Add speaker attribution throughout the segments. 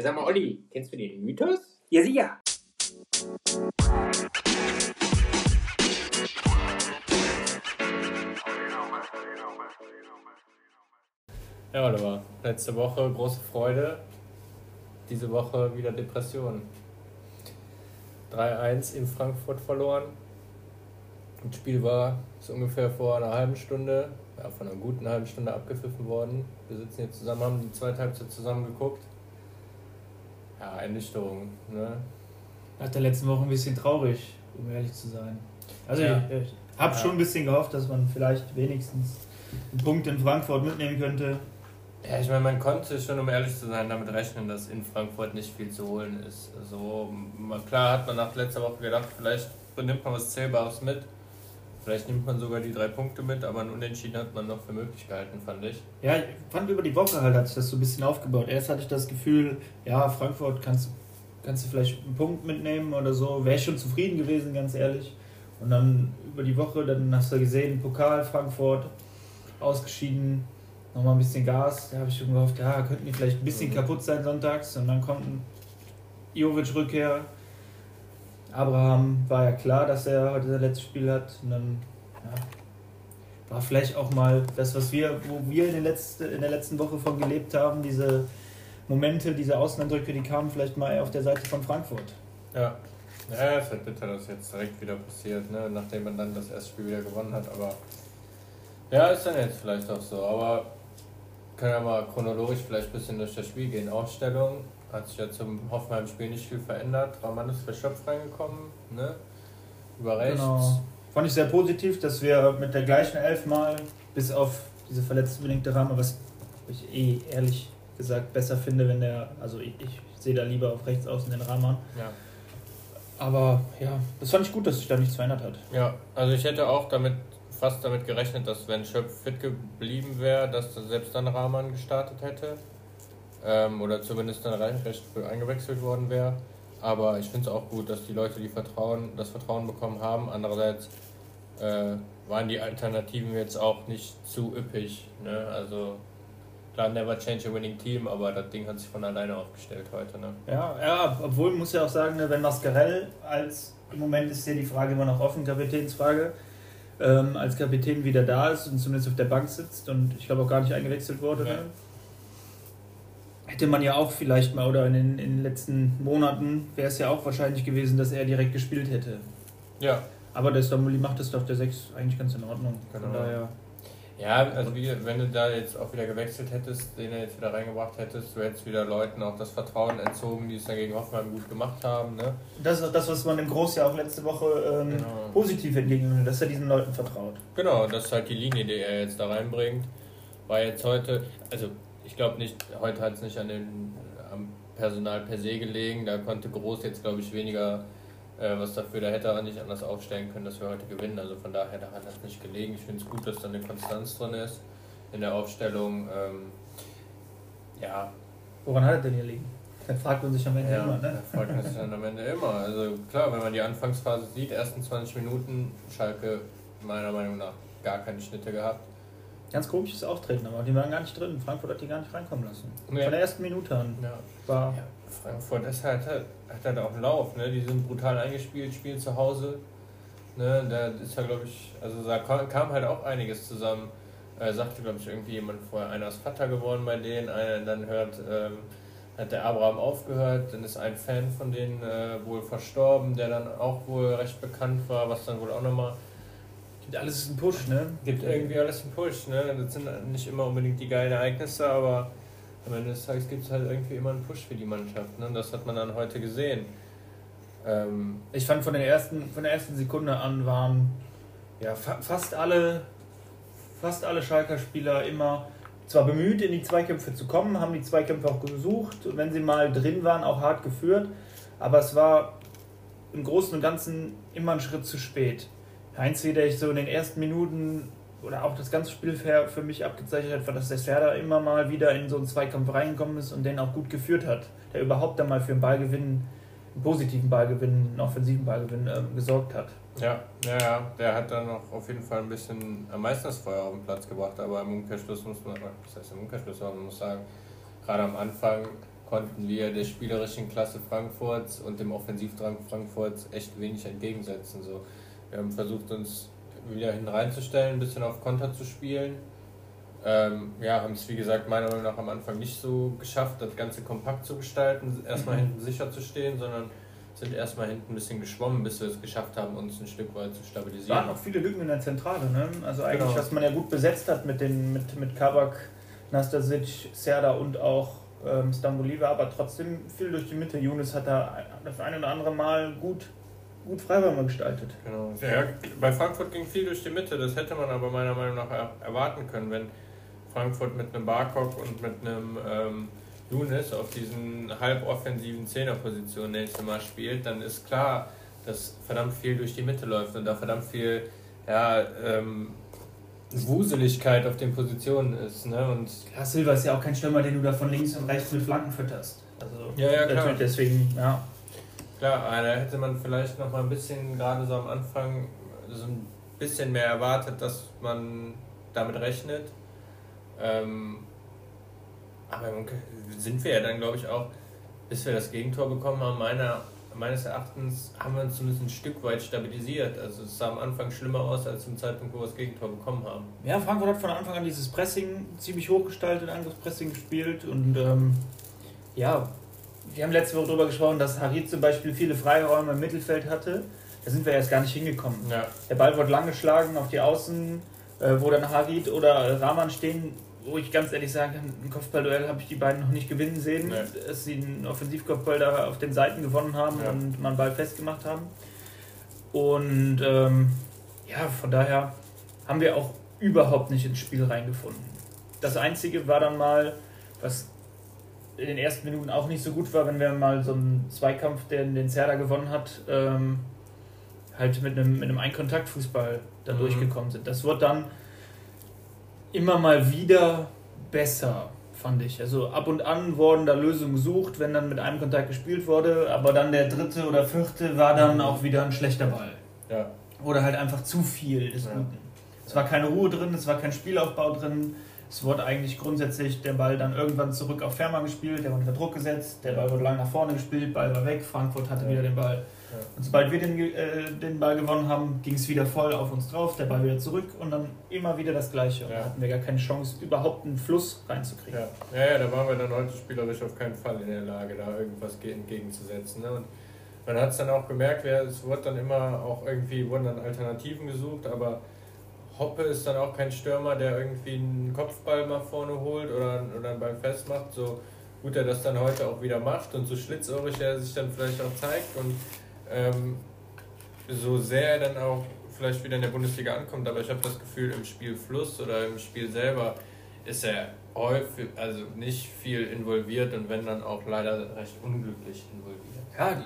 Speaker 1: Ja, sag mal, Olli, kennst du den Mythos?
Speaker 2: Ja, sicher.
Speaker 1: Ja, Oliver, letzte Woche große Freude, diese Woche wieder Depression. 3-1 in Frankfurt verloren. Das Spiel war so ungefähr vor einer halben Stunde, ja, von einer guten halben Stunde abgepfiffen worden. Wir sitzen hier zusammen, haben die zweite Halbzeit zusammen geguckt. Ja, Ernüchterung, ne?
Speaker 2: Nach der letzten Woche ein bisschen traurig, um ehrlich zu sein. Also
Speaker 1: Ja.
Speaker 2: ich, ich habe
Speaker 1: Ja.
Speaker 2: schon ein bisschen gehofft, dass man vielleicht wenigstens einen Punkt in Frankfurt mitnehmen könnte.
Speaker 1: Ja, ich meine, man konnte schon, um ehrlich zu sein, damit rechnen, dass in Frankfurt nicht viel zu holen ist. Also, klar hat man nach letzter Woche gedacht, vielleicht nimmt man was Zählbares mit. Vielleicht nimmt man sogar die drei Punkte mit, aber ein Unentschieden hat man noch für möglich gehalten, fand ich.
Speaker 2: Ja, ich fand über die Woche halt hat sich das so ein bisschen aufgebaut. Erst hatte ich das Gefühl, ja, Frankfurt kannst, kannst du vielleicht einen Punkt mitnehmen oder so. Wäre ich schon zufrieden gewesen, ganz ehrlich. Und dann über die Woche, dann hast du gesehen, Pokal Frankfurt ausgeschieden, nochmal ein bisschen Gas. Da habe ich schon gehofft, ja, könnten die vielleicht ein bisschen
Speaker 1: Mhm.
Speaker 2: kaputt sein sonntags. Und dann kommt ein Jovic-Rückkehr. Abraham war ja klar, dass er heute sein letztes Spiel hat. Und dann ja, war vielleicht auch mal das, was wir, wo wir in, letzte, in der letzten Woche von gelebt haben, diese Momente, diese Außeneindrücke, die kamen vielleicht mal auf der Seite von Frankfurt.
Speaker 1: Ja. Ja, es ist bitter, dass jetzt direkt wieder passiert, ne? nachdem man dann das erste Spiel wieder gewonnen hat. Aber ja, ist dann jetzt vielleicht auch so. Aber können wir mal chronologisch vielleicht ein bisschen durch das Spiel gehen. Aufstellung hat sich ja zum Hoffenheim-Spiel nicht viel verändert. Raman ist für Schöpf reingekommen, ne? Über rechts.
Speaker 2: Genau. Fand ich sehr positiv, dass wir mit der gleichen Elf mal, bis auf diese verletzungsbedingte Rahmen, was ich eh ehrlich gesagt besser finde, wenn der, also ich, ich sehe da lieber auf rechts außen den Rahman.
Speaker 1: Ja.
Speaker 2: Aber ja, das fand ich gut, dass sich da nichts verändert hat.
Speaker 1: ja, also ich hätte auch damit fast damit gerechnet, dass wenn Schöpf fit geblieben wäre, dass selbst dann Rahman gestartet hätte. Ähm, oder zumindest dann recht früh eingewechselt worden wäre. Aber ich finde es auch gut, dass die Leute die Vertrauen, das Vertrauen bekommen haben. Andererseits äh, waren die Alternativen jetzt auch nicht zu üppig. Ne? Also klar, never change a winning team, aber das Ding hat sich von alleine aufgestellt heute. Ne?
Speaker 2: Ja, ja, obwohl muss ja auch sagen, ne, wenn Mascarell als, im Moment ist ja die Frage immer noch offen, Kapitänsfrage, ähm, als Kapitän wieder da ist und zumindest auf der Bank sitzt und ich glaube auch gar nicht eingewechselt wurde,
Speaker 1: Ja.
Speaker 2: ne? Hätte man ja auch vielleicht mal, oder in den, in den letzten Monaten wäre es ja auch wahrscheinlich gewesen, dass er direkt gespielt hätte.
Speaker 1: Ja,
Speaker 2: Aber der Stamoli macht das doch der 6 eigentlich ganz in Ordnung. Von
Speaker 1: Genau.
Speaker 2: daher,
Speaker 1: Ja, also wie, wenn du da jetzt auch wieder gewechselt hättest, den er jetzt wieder reingebracht hättest, du hättest wieder Leuten auch das Vertrauen entzogen, die es dann gegen Hoffenheim gut gemacht haben. Ne?
Speaker 2: das ist das, was man im Groß ja auch letzte Woche ähm,
Speaker 1: Genau.
Speaker 2: positiv entgegnet, dass er diesen Leuten vertraut.
Speaker 1: Genau, das ist halt die Linie, die er jetzt da reinbringt. War jetzt heute, also ich glaube nicht, heute hat es nicht an den, am Personal per se gelegen, da konnte Groß jetzt glaube ich weniger äh, was dafür, da hätte er nicht anders aufstellen können, dass wir heute gewinnen. Also von daher, da hat das nicht gelegen. Ich finde es gut, dass da eine Konstanz drin ist in der Aufstellung. Ähm, ja,
Speaker 2: Woran hat er denn hier liegen? Dann fragt man sich am Ende
Speaker 1: Ja,
Speaker 2: immer, ne?
Speaker 1: freut man sich dann am Ende immer. Also klar, wenn man die Anfangsphase sieht, ersten 20 Minuten, Schalke meiner Meinung nach gar keine Schnitte gehabt.
Speaker 2: Ganz komisches Auftreten, aber die waren gar nicht drin. Frankfurt hat die gar nicht reinkommen lassen.
Speaker 1: Nee.
Speaker 2: Von der ersten Minute an
Speaker 1: Ja,
Speaker 2: war.
Speaker 1: ja Frankfurt ist halt, hat halt auch einen Lauf, ne? Die sind brutal eingespielt, spielen zu Hause. Ne? Da ist ja, glaube ich, also da kam halt auch einiges zusammen. Äh, sagte, glaube ich, irgendwie jemand vorher, einer ist Vater geworden bei denen, einer dann hört, ähm, hat der Abraham aufgehört, dann ist ein Fan von denen äh, wohl verstorben, der dann auch wohl recht bekannt war, was dann wohl auch nochmal
Speaker 2: Alles ein Push, ne?
Speaker 1: gibt irgendwie alles einen Push. Ne? Das sind nicht immer unbedingt die geilen Ereignisse, aber am Ende des Tages gibt es halt irgendwie immer einen Push für die Mannschaft. Ne? Das hat man dann heute gesehen. Ähm,
Speaker 2: Ich fand von, den ersten, von der ersten Sekunde an waren ja, fa fast alle fast alle Schalker Spieler immer zwar bemüht, in die Zweikämpfe zu kommen, haben die Zweikämpfe auch gesucht und wenn sie mal drin waren, auch hart geführt. Aber es war im Großen und Ganzen immer ein Schritt zu spät. Einzige, der ich so in den ersten Minuten oder auch das ganze Spiel für, mich abgezeichnet hat, war, dass der Serda immer mal wieder in so einen Zweikampf reingekommen ist und den auch gut geführt hat. Der überhaupt dann mal für einen Ballgewinn, einen positiven Ballgewinn, einen offensiven Ballgewinn ähm, gesorgt hat.
Speaker 1: ja, ja, ja, der hat dann noch auf jeden Fall ein bisschen am meisten das Feuer auf den Platz gebracht, aber im Umkehrschluss muss man, was heißt im Umkehrschluss, man muss sagen, gerade am Anfang konnten wir der spielerischen Klasse Frankfurts und dem Offensivdrang Frankfurts echt wenig entgegensetzen. So, wir haben versucht, uns wieder hineinzustellen, ein bisschen auf Konter zu spielen. Ähm, ja, haben es wie gesagt meiner Meinung nach am Anfang nicht so geschafft, das Ganze kompakt zu gestalten, erstmal hinten sicher zu stehen, sondern sind erstmal hinten ein bisschen geschwommen, bis wir es geschafft haben, uns ein Stück weit zu stabilisieren.
Speaker 2: Es waren noch viele Lücken in der Zentrale, ne? Also eigentlich, genau. was man ja gut besetzt hat mit den mit, mit Kabak, Nastasic, Serda und auch ähm, Stamboliva, aber trotzdem viel durch die Mitte. Younes hat da das eine oder andere Mal gut gut Freiräume gestaltet.
Speaker 1: Genau. Ja, bei Frankfurt ging viel durch die Mitte, das hätte man aber meiner Meinung nach erwarten können, wenn Frankfurt mit einem Barkok und mit einem ähm, Younes auf diesen halboffensiven Zehnerpositionen nächstes Mal spielt, dann ist klar, dass verdammt viel durch die Mitte läuft und da verdammt viel ja, ähm, Wuseligkeit auf den Positionen ist. Ne? Und
Speaker 2: ja, Silva ist ja auch kein Stürmer, den du da von links und rechts mit Flanken fütterst. Also
Speaker 1: ja, ja, klar.
Speaker 2: deswegen, ja.
Speaker 1: Klar, da hätte man vielleicht noch mal ein bisschen, gerade so am Anfang, so ein bisschen mehr erwartet, dass man damit rechnet. Ähm, aber sind wir ja dann, glaube ich, auch, bis wir das Gegentor bekommen haben, meiner, meines Erachtens haben wir uns zumindest ein Stück weit stabilisiert. Also es sah am Anfang schlimmer aus als zum Zeitpunkt, wo wir das Gegentor bekommen haben.
Speaker 2: Ja, Frankfurt hat von Anfang an dieses Pressing ziemlich hochgestaltet, Angriffspressing gespielt und ähm, ja, wir haben letzte Woche darüber gesprochen, dass Harit zum Beispiel viele Freiräume im Mittelfeld hatte. Da sind wir erst gar nicht hingekommen.
Speaker 1: Ja.
Speaker 2: Der Ball wurde lang geschlagen auf die Außen, äh, wo dann Harit oder Rahman stehen, wo ich ganz ehrlich sage, ein Kopfballduell habe ich die beiden noch nicht gewinnen sehen, nee. dass sie einen Offensivkopfball da auf den Seiten gewonnen haben ja. und man Ball festgemacht haben. Und ähm, ja, von daher haben wir auch überhaupt nicht ins Spiel reingefunden. Das Einzige war dann mal, was in den ersten Minuten auch nicht so gut war, wenn wir mal so einen Zweikampf, den, den Zerda gewonnen hat, ähm, halt mit einem, mit einem Einkontaktfußball da mhm. durchgekommen sind. Das wird dann immer mal wieder besser, fand ich. Also ab und an wurden da Lösungen gesucht, wenn dann mit einem Kontakt gespielt wurde, aber dann der dritte oder vierte war dann mhm. auch wieder ein schlechter Ball.
Speaker 1: Ja.
Speaker 2: Oder halt einfach zu viel des ja. Guten. Es war keine Ruhe drin, es war kein Spielaufbau drin es wurde eigentlich grundsätzlich der Ball dann irgendwann zurück auf Fährmann gespielt, der wurde unter Druck gesetzt, der Ball wurde lang nach vorne gespielt, Ball war weg, Frankfurt hatte ja. wieder den Ball. Ja. Und sobald wir den, äh, den Ball gewonnen haben, ging es wieder voll auf uns drauf, der Ball wieder zurück und dann immer wieder das Gleiche. Und ja. da hatten wir gar keine Chance, überhaupt einen Fluss reinzukriegen.
Speaker 1: Ja. ja, ja, da waren wir dann heute spielerisch auf keinen Fall in der Lage, da irgendwas entgegenzusetzen. Ne? Und man hat es dann auch gemerkt, es wurde dann immer auch irgendwie, wurden dann Alternativen gesucht, aber Hoppe ist dann auch kein Stürmer, der irgendwie einen Kopfball mal vorne holt oder, oder einen Ball festmacht. So gut er das dann heute auch wieder macht und so schlitzohrig er sich dann vielleicht auch zeigt und ähm, so sehr er dann auch vielleicht wieder in der Bundesliga ankommt, aber ich habe das Gefühl, im Spielfluss oder im Spiel selber ist er häufig, also nicht viel involviert und wenn dann auch leider recht unglücklich involviert.
Speaker 2: Ja, das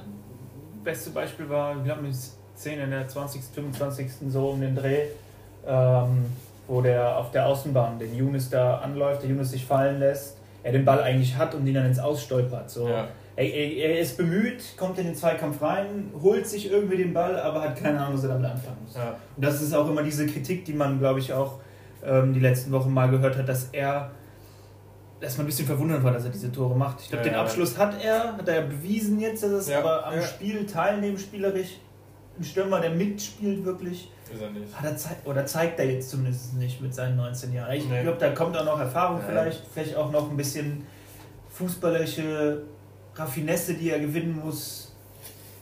Speaker 2: beste Beispiel war, wir haben die Szene in der 20., 25. so um den Dreh ähm, wo der auf der Außenbahn den Younes da anläuft, der Younes sich fallen lässt, er den Ball eigentlich hat und ihn dann ins Ausstolpert. So. Ja. Er, er, ist bemüht, kommt in den Zweikampf rein, holt sich irgendwie den Ball, aber hat keine Ahnung, was er damit anfangen muss. Ja. Und das ist auch immer diese Kritik, die man, glaube ich, auch ähm, die letzten Wochen mal gehört hat, dass er, dass man ein bisschen verwundert war, dass er diese Tore macht. Ich glaube, ja, den Abschluss hat er, hat er bewiesen jetzt, dass es aber am Spiel teilnehmen, spielerisch, ein Stürmer, der mitspielt wirklich.
Speaker 1: Ist er nicht.
Speaker 2: Hat er Zeit, oder zeigt er jetzt zumindest nicht mit seinen 19 Jahren. Ich nee. glaube, da kommt auch noch Erfahrung ja. vielleicht, vielleicht auch noch ein bisschen fußballerische Raffinesse, die er gewinnen muss.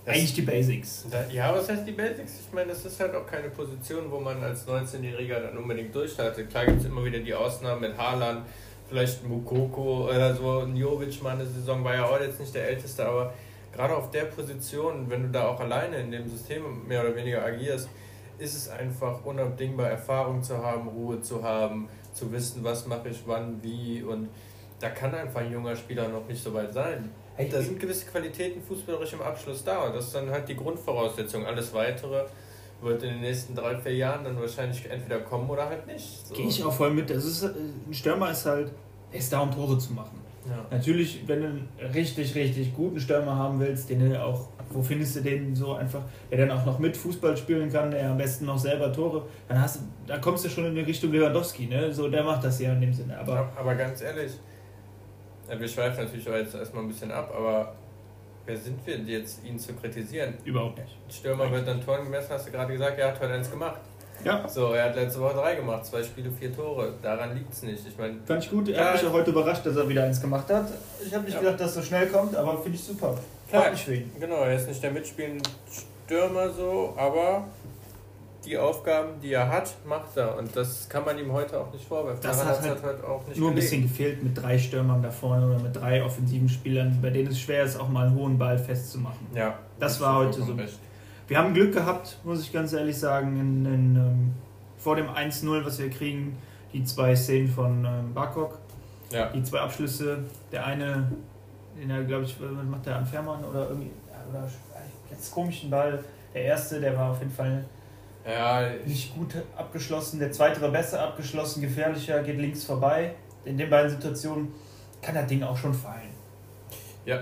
Speaker 2: Das Eigentlich die Basics.
Speaker 1: Ja, was heißt die Basics? Ich meine, das ist halt auch keine Position, wo man als 19-Jähriger dann unbedingt durchstartet. Klar gibt es immer wieder die Ausnahmen mit Haaland, vielleicht Mukoko oder so. Ein Jovic mal eine Saison war ja auch jetzt nicht der Älteste, aber gerade auf der Position, wenn du da auch alleine in dem System mehr oder weniger agierst, ist es einfach unabdingbar, Erfahrung zu haben, Ruhe zu haben, zu wissen, was mache ich wann, wie und da kann einfach ein junger Spieler noch nicht so weit sein. Hey, da sind gewisse Qualitäten fußballerisch im Abschluss da und das ist dann halt die Grundvoraussetzung. Alles Weitere wird in den nächsten drei, vier Jahren dann wahrscheinlich entweder kommen oder halt nicht.
Speaker 2: So. Gehe ich auch voll mit. Das ist, ein Stürmer ist halt, er ist da, um Tore zu machen. Ja. Natürlich, wenn du einen richtig, richtig guten Stürmer haben willst, den du auch, wo findest du den so einfach, der dann auch noch mit Fußball spielen kann, der am besten noch selber Tore, dann hast du, da kommst du schon in die Richtung Lewandowski, ne? So, der macht das ja in dem Sinne. Aber,
Speaker 1: aber ganz ehrlich, wir schweifen natürlich jetzt erstmal ein bisschen ab, aber wer sind wir jetzt, ihn zu kritisieren?
Speaker 2: Überhaupt nicht.
Speaker 1: Stürmer wird dann Toren gemessen, hast du gerade gesagt, er hat heute eins gemacht.
Speaker 2: Ja.
Speaker 1: So, er hat letzte Woche drei gemacht, zwei Spiele, vier Tore. Daran liegt es nicht. Ich meine,
Speaker 2: Fand ich gut. Er hat mich auch heute überrascht, dass er wieder eins gemacht hat. Ich habe nicht
Speaker 1: Ja.
Speaker 2: gedacht, dass es so schnell kommt, aber finde ich super.
Speaker 1: Klar.
Speaker 2: Mich für ihn.
Speaker 1: genau, er ist nicht der mitspielende Stürmer so, aber die Aufgaben, die er hat, macht er. Und das kann man ihm heute auch nicht vorwerfen.
Speaker 2: Das
Speaker 1: Daran
Speaker 2: hat halt
Speaker 1: heute auch nicht
Speaker 2: Nur ein bisschen gefehlt mit drei Stürmern da vorne oder mit drei offensiven Spielern, bei denen es schwer ist, auch mal einen hohen Ball festzumachen.
Speaker 1: Ja,
Speaker 2: Das
Speaker 1: hast
Speaker 2: war heute so.
Speaker 1: recht.
Speaker 2: Wir haben Glück gehabt, muss ich ganz ehrlich sagen, in, in, ähm, vor dem 1-0, was wir kriegen, die zwei Szenen von ähm, Barkok,
Speaker 1: Ja,
Speaker 2: die zwei Abschlüsse, der eine, den er, glaube ich, macht der an Fährmann oder irgendwie, oder jetzt komischen Ball. Der erste, der war auf jeden Fall
Speaker 1: ja
Speaker 2: nicht gut abgeschlossen, der zweite war besser abgeschlossen, gefährlicher, geht links vorbei. In den beiden Situationen kann das Ding auch schon fallen.
Speaker 1: ja.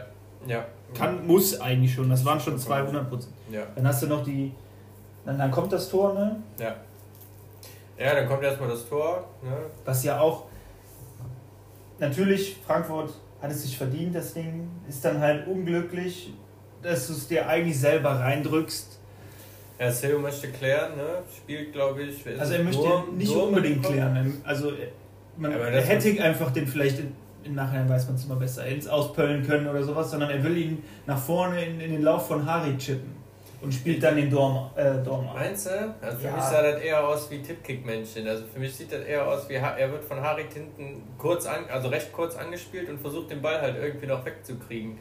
Speaker 2: Kann, muss eigentlich schon, das waren schon 200 Prozent.
Speaker 1: Ja.
Speaker 2: Dann hast du noch die, dann, dann kommt das Tor, ne?
Speaker 1: Ja. Ja, dann kommt erstmal das Tor. Ne?
Speaker 2: Was ja auch, natürlich, Frankfurt hat es sich verdient, das Ding, ist dann halt unglücklich, dass du es dir eigentlich selber reindrückst.
Speaker 1: Ja, Seo möchte klären, ne? Spielt, glaube ich.
Speaker 2: Also er möchte
Speaker 1: Durm-
Speaker 2: nicht
Speaker 1: Durm
Speaker 2: unbedingt klären. Also man er hätte einfach den vielleicht im Nachhinein weiß man es immer besser, ins Auspöllen können oder sowas, sondern er will ihn nach vorne in, in den Lauf von Harry chippen und spielt dann den Dorm, äh, Dorm ein.
Speaker 1: Meinst du? Also für
Speaker 2: Ja.
Speaker 1: mich sah das eher aus wie Tippkick-Männchen. Also für mich sieht das eher aus wie, Ha- er wird von Harit hinten kurz an, also recht kurz angespielt und versucht den Ball halt irgendwie noch wegzukriegen.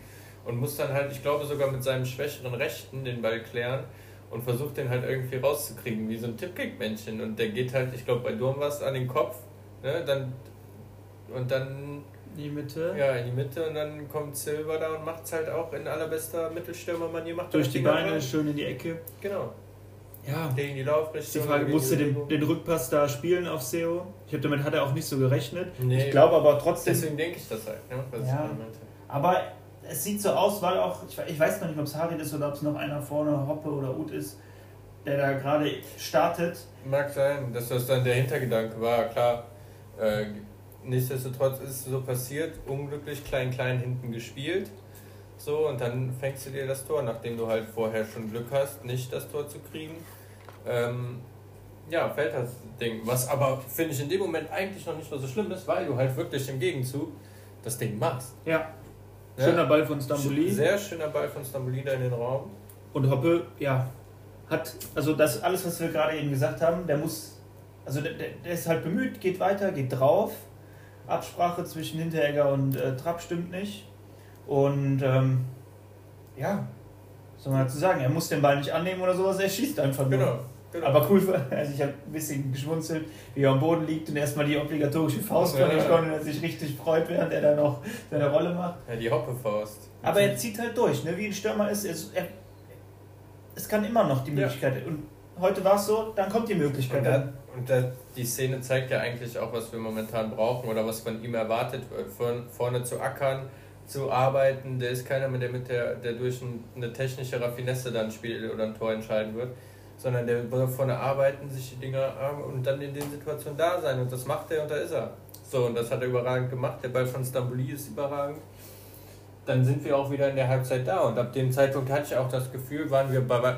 Speaker 1: Und muss dann halt, ich glaube sogar mit seinem schwächeren Rechten den Ball klären und versucht den halt irgendwie rauszukriegen, wie so ein Tippkick-Männchen. Und der geht halt, ich glaube bei Durm war es an den Kopf, ne? Dann, und dann
Speaker 2: Die Mitte.
Speaker 1: ja, in die Mitte und dann kommt Silva da und macht es halt auch in allerbester Mittelstürmermanier. Macht
Speaker 2: Durch
Speaker 1: das
Speaker 2: die Beine,
Speaker 1: rein.
Speaker 2: schön in die Ecke.
Speaker 1: Genau.
Speaker 2: Ja.
Speaker 1: Gegen die Laufrichtung.
Speaker 2: die Frage, musste den, den Rückpass da spielen auf SEO? Ich habe damit hat er auch nicht so gerechnet.
Speaker 1: Nee.
Speaker 2: Ich glaube aber trotzdem.
Speaker 1: Deswegen denke ich das halt, ne? was
Speaker 2: Ja. Aber es sieht so aus, weil auch, ich weiß noch nicht, ob es Harid ist oder ob es noch einer vorne, Hoppe oder Ut ist, der da gerade startet.
Speaker 1: Mag sein, dass das dann der Hintergedanke war, klar. Äh, nichtsdestotrotz ist es so passiert, unglücklich klein-klein hinten gespielt. So, und dann fängst du dir das Tor, nachdem du halt vorher schon Glück hast, nicht das Tor zu kriegen. Ähm, ja, fällt das Ding. Was aber, finde ich, in dem Moment eigentlich noch nicht mal so schlimm ist, weil du halt wirklich im Gegenzug das Ding machst.
Speaker 2: Ja.
Speaker 1: Ja.
Speaker 2: Schöner Ball von Stamboli.
Speaker 1: Sehr schöner Ball von Stamboli da in den Raum.
Speaker 2: Und Hoppe, ja, hat, also das alles, was wir gerade eben gesagt haben, der muss, also der der ist halt bemüht, geht weiter, geht drauf. Absprache zwischen Hinteregger und äh, Trapp stimmt nicht. Und ähm, ja, was soll man dazu sagen? Er muss den Ball nicht annehmen oder sowas, er schießt einfach nur.
Speaker 1: Genau. genau.
Speaker 2: Aber cool, also ich habe ein bisschen geschmunzelt, wie er am Boden liegt und erstmal die obligatorische Faust von
Speaker 1: Ja.
Speaker 2: ihm kommt und er sich richtig freut, während er da noch seine Rolle macht.
Speaker 1: ja, die Hoppefaust.
Speaker 2: Aber er zieht halt durch, ne? wie ein Stürmer ist. Er, er, es kann immer noch die
Speaker 1: Ja.
Speaker 2: Möglichkeit. Und heute war es so, dann kommt die Möglichkeit.
Speaker 1: Und, da, und da, die Szene zeigt ja eigentlich auch, was wir momentan brauchen oder was von ihm erwartet wird. Von vorne zu ackern, zu arbeiten. Der ist keiner mehr, der mit der, der durch ein, eine technische Raffinesse dann ein Spiel oder ein Tor entscheiden wird. Sondern der will vorne arbeiten, sich die Dinger und dann in den Situationen da sein. Und das macht er und da ist er. So, und das hat er überragend gemacht. Der Ball von Stamboli ist überragend. Dann sind wir auch wieder in der Halbzeit da. Und ab dem Zeitpunkt hatte ich auch das Gefühl, waren wir bei,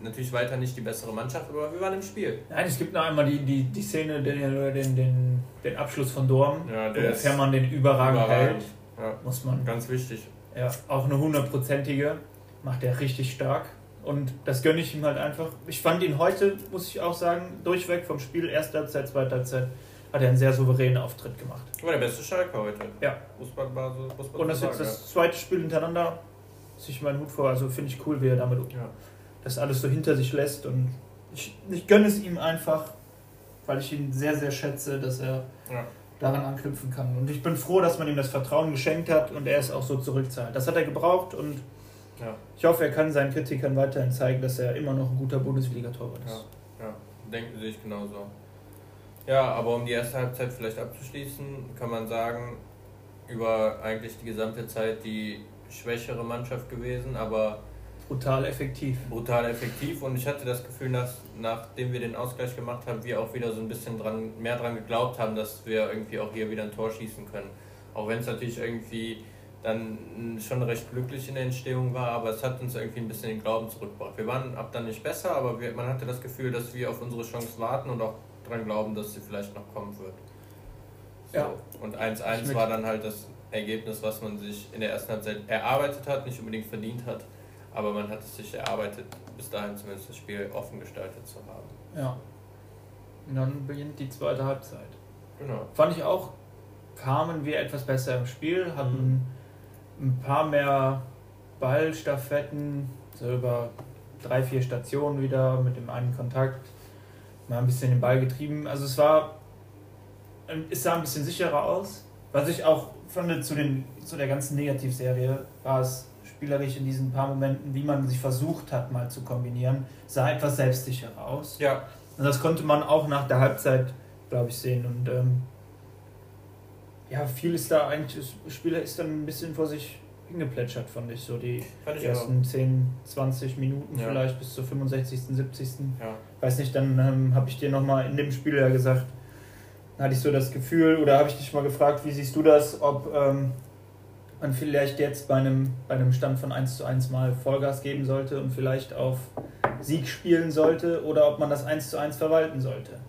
Speaker 1: natürlich weiter nicht die bessere Mannschaft, aber wir waren im Spiel.
Speaker 2: Nein, es gibt noch einmal die, die, die Szene, den, den, den, den Abschluss von Dorm,
Speaker 1: Ja,
Speaker 2: wo
Speaker 1: der
Speaker 2: Fährmann den überragend,
Speaker 1: überragend.
Speaker 2: hält.
Speaker 1: Ja,
Speaker 2: Muss man.
Speaker 1: ganz wichtig.
Speaker 2: Ja, auch eine hundertprozentige. Macht er richtig stark. Und das gönne ich ihm halt einfach. Ich fand ihn heute, muss ich auch sagen, durchweg vom Spiel, erste Halbzeit, zweite Halbzeit, hat er einen sehr souveränen Auftritt gemacht.
Speaker 1: War der beste Schalker heute.
Speaker 2: Ja.
Speaker 1: Muss man, mal so- muss man
Speaker 2: Und das ist jetzt das zweite Spiel hintereinander. Ziehe ich meinen Hut vor. Also finde ich cool, wie er damit
Speaker 1: ja.
Speaker 2: Das alles so hinter sich lässt. Und ich, ich gönne es ihm einfach, weil ich ihn sehr, sehr schätze, dass er
Speaker 1: Ja.
Speaker 2: daran anknüpfen kann. Und ich bin froh, dass man ihm das Vertrauen geschenkt hat und er es auch so zurückzahlt. Das hat er gebraucht und
Speaker 1: Ja.
Speaker 2: ich hoffe, er kann seinen Kritikern weiterhin zeigen, dass er immer noch ein guter Bundesliga-Torwart ist.
Speaker 1: Ja. ja, denken sehe ich genauso. Ja, aber um die erste Halbzeit vielleicht abzuschließen, kann man sagen, über eigentlich die gesamte Zeit die schwächere Mannschaft gewesen, aber
Speaker 2: Brutal effektiv.
Speaker 1: brutal effektiv und ich hatte das Gefühl, dass nachdem wir den Ausgleich gemacht haben, wir auch wieder so ein bisschen dran, mehr dran geglaubt haben, dass wir irgendwie auch hier wieder ein Tor schießen können. Auch wenn es natürlich irgendwie dann schon recht glücklich in der Entstehung war, aber es hat uns irgendwie ein bisschen den Glauben zurückgebracht. Wir waren ab dann nicht besser, aber wir, man hatte das Gefühl, dass wir auf unsere Chance warten und auch daran glauben, dass sie vielleicht noch kommen wird. So. Ja. Und 1-1 war dann halt das Ergebnis, was man sich in der ersten Halbzeit erarbeitet hat, nicht unbedingt verdient hat, aber man hat es sich erarbeitet, bis dahin zumindest das Spiel offen gestaltet zu haben.
Speaker 2: Ja. Und dann beginnt die zweite Halbzeit. Genau. Fand ich auch, kamen wir etwas besser im Spiel, hatten mhm. ein paar mehr Ballstaffetten, so über drei, vier Stationen wieder mit dem einen Kontakt, mal ein bisschen den Ball getrieben. Also es war, es sah ein bisschen sicherer aus. Was ich auch fand zu, den, zu der ganzen Negativserie, war es spielerisch in diesen paar Momenten, wie man sich versucht hat, mal zu kombinieren, sah etwas selbstsicherer aus. Ja. Und das konnte man auch nach der Halbzeit, glaube ich, sehen. Und ähm, ja, viel ist da eigentlich, das Spieler ist dann ein bisschen vor sich hingeplätschert, fand ich. So die ich ersten auch. 10, 20 Minuten ja. vielleicht bis zur 65., 70. Ja. Weiß nicht, dann ähm, habe ich dir nochmal in dem Spiel ja gesagt, hatte ich so das Gefühl, oder habe ich dich mal gefragt, wie siehst du das, ob ähm, man vielleicht jetzt bei einem, bei einem Stand von 1 zu 1 mal Vollgas geben sollte und vielleicht auf Sieg spielen sollte oder ob man das 1 zu 1 verwalten sollte.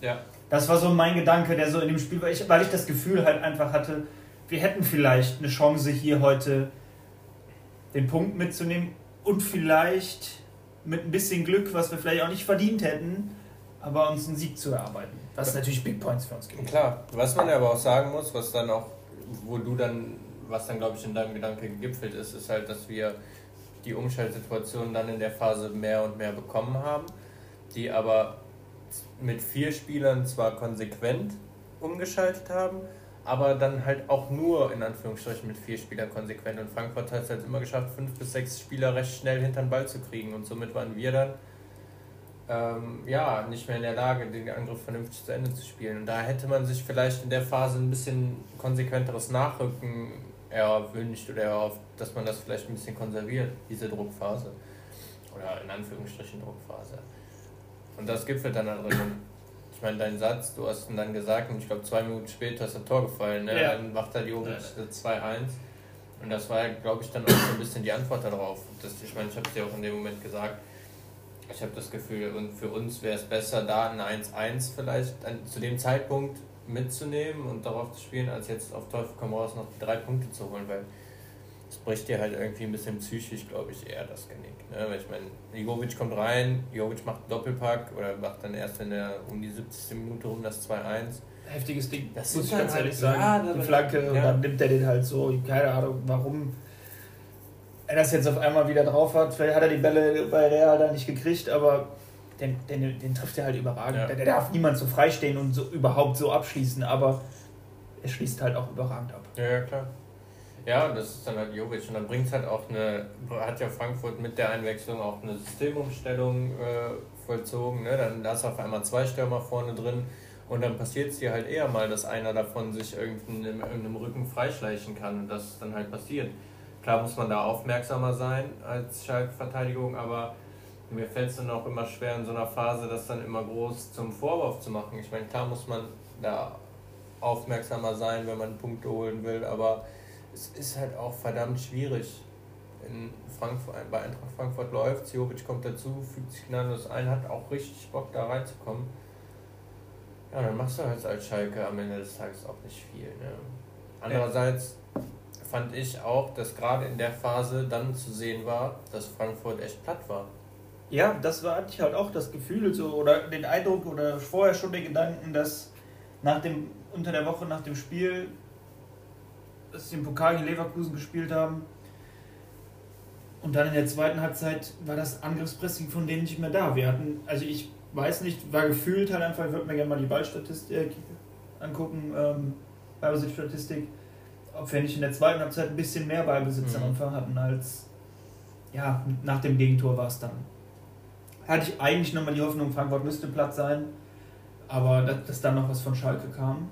Speaker 2: Ja. Das war so mein Gedanke, der so in dem Spiel war, ich, weil ich das Gefühl halt einfach hatte, wir hätten vielleicht eine Chance hier heute den Punkt mitzunehmen und vielleicht mit ein bisschen Glück, was wir vielleicht auch nicht verdient hätten, aber uns einen Sieg zu erarbeiten. Was natürlich Big Points für uns
Speaker 1: gibt. Klar, was man aber auch sagen muss, was dann auch, wo du dann was dann, glaube ich, in deinem Gedanke gegipfelt ist, ist halt, dass wir die Umschaltsituation dann in der Phase mehr und mehr bekommen haben, die aber mit vier Spielern zwar konsequent umgeschaltet haben, aber dann halt auch nur in Anführungsstrichen mit vier Spielern konsequent. Und Frankfurt hat es halt immer geschafft, fünf bis sechs Spieler recht schnell hinter den Ball zu kriegen. Und somit waren wir dann ähm, ja nicht mehr in der Lage, den Angriff vernünftig zu Ende zu spielen. Und da hätte man sich vielleicht in der Phase ein bisschen konsequenteres Nachrücken erwünscht oder erhofft, dass man das vielleicht ein bisschen konserviert, diese Druckphase. Oder in Anführungsstrichen Druckphase. Und das gipfelt dann da drin. Ich meine, dein Satz, du hast ihn dann gesagt und ich glaube, zwei Minuten später ist ein Tor gefallen. Ne? Ja. Dann macht er Jovic ja. 2-1. Und das war, glaube ich, dann auch so ein bisschen die Antwort darauf. Das, ich meine, ich habe es dir auch in dem Moment gesagt. Ich habe das Gefühl, und für uns wäre es besser, da ein 1-1 vielleicht an, zu dem Zeitpunkt mitzunehmen und darauf zu spielen, als jetzt auf Teufel komm raus noch die drei Punkte zu holen, weil es bricht dir halt irgendwie ein bisschen psychisch, glaube ich, eher das Genick. Ne? Weil ich meine, Jovic kommt rein, Jovic macht einen Doppelpack oder macht dann erst in der um die 70. Minute rum das 2-1.
Speaker 2: Heftiges Ding, das muss ich ganz halt, ehrlich sagen. Ja, die Flanke ja. und dann nimmt er den halt so, keine Ahnung, warum er das jetzt auf einmal wieder drauf hat. Vielleicht hat er die Bälle bei Real da nicht gekriegt, aber den, den, den trifft er halt überragend. Ja. Der, darf niemand so freistehen und so überhaupt so abschließen, aber er schließt halt auch überragend ab.
Speaker 1: Ja, ja klar. Ja, das ist dann halt Jovic. Und dann bringt es halt auch eine, hat ja Frankfurt mit der Einwechslung auch eine Systemumstellung äh, vollzogen. Ne? Dann hast du auf einmal zwei Stürmer vorne drin und dann passiert es dir halt eher mal, dass einer davon sich irgendeinem, irgendeinem Rücken freischleichen kann und das ist dann halt passiert. Klar muss man da aufmerksamer sein als Schalke-Verteidigung, aber mir fällt es dann auch immer schwer in so einer Phase, das dann immer groß zum Vorwurf zu machen. Ich meine, klar muss man da aufmerksamer sein, wenn man Punkte holen will, aber es ist halt auch verdammt schwierig. In Frankfurt, bei Eintracht Frankfurt läuft, Jovic kommt dazu, fügt sich gnadenlos ein, hat auch richtig Bock da reinzukommen. Ja, dann machst du halt als Schalke am Ende des Tages auch nicht viel. Ne? Andererseits fand ich auch, dass gerade in der Phase dann zu sehen war, dass Frankfurt echt platt war.
Speaker 2: Ja, das war hatte ich halt auch das Gefühl so oder den Eindruck oder vorher schon den Gedanken, dass nach dem unter der Woche nach dem Spiel, dass sie im Pokal in Leverkusen gespielt haben und dann in der zweiten Halbzeit war das Angriffspressing von denen nicht mehr da. Wir hatten, also ich weiß nicht, war gefühlt halt einfach, ich würde mir gerne mal die Ballstatistik angucken, ähm, Ballbesitzstatistik, ob wir nicht in der zweiten Halbzeit ein bisschen mehr Ballbesitz mhm. am Anfang hatten als ja, nach dem Gegentor war es dann hatte ich eigentlich nochmal die Hoffnung, Frankfurt müsste Platz sein, aber dass, dass dann noch was von Schalke kam.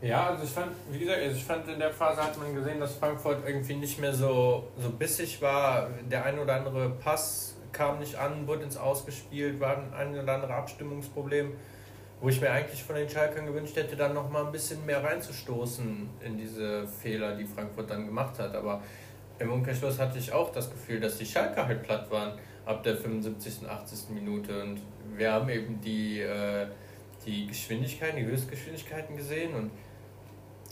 Speaker 1: Ja, also ich fand, wie gesagt, also ich fand in der Phase hat man gesehen, dass Frankfurt irgendwie nicht mehr so, so bissig war. Der ein oder andere Pass kam nicht an, wurde ins Ausgespielt, war ein, oder andere Abstimmungsproblem, Wo ich mir eigentlich von den Schalkern gewünscht hätte, dann noch mal ein bisschen mehr reinzustoßen in diese Fehler, die Frankfurt dann gemacht hat. Aber im Umkehrschluss hatte ich auch das Gefühl, dass die Schalker halt platt waren ab der 75. und 80. Minute. Und wir haben eben die, äh, die Geschwindigkeiten, die Höchstgeschwindigkeiten gesehen und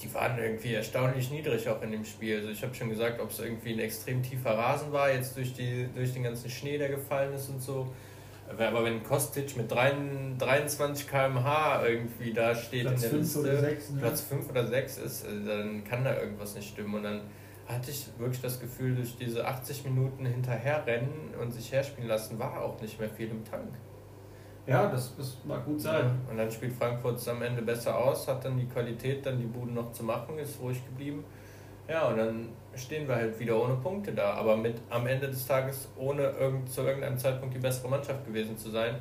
Speaker 1: die waren irgendwie erstaunlich niedrig auch in dem Spiel. Also ich habe schon gesagt, ob es irgendwie ein extrem tiefer Rasen war, jetzt durch, die, durch den ganzen Schnee, der gefallen ist und so. Aber wenn Kostic mit 23 km/h irgendwie da steht Platz in der Liste, 6, ne? Platz 5 oder 6 ist, äh, dann kann da irgendwas nicht stimmen. Und dann hatte ich wirklich das Gefühl, durch diese 80 Minuten hinterherrennen und sich herspielen lassen, war auch nicht mehr viel im Tank.
Speaker 2: Ja, das, das mag gut sein. Ja,
Speaker 1: und dann spielt Frankfurt es am Ende besser aus, hat dann die Qualität, dann die Buden noch zu machen, ist ruhig geblieben. Ja, und dann stehen wir halt wieder ohne Punkte da, aber mit am Ende des Tages ohne irgend, zu irgendeinem Zeitpunkt die bessere Mannschaft gewesen zu sein,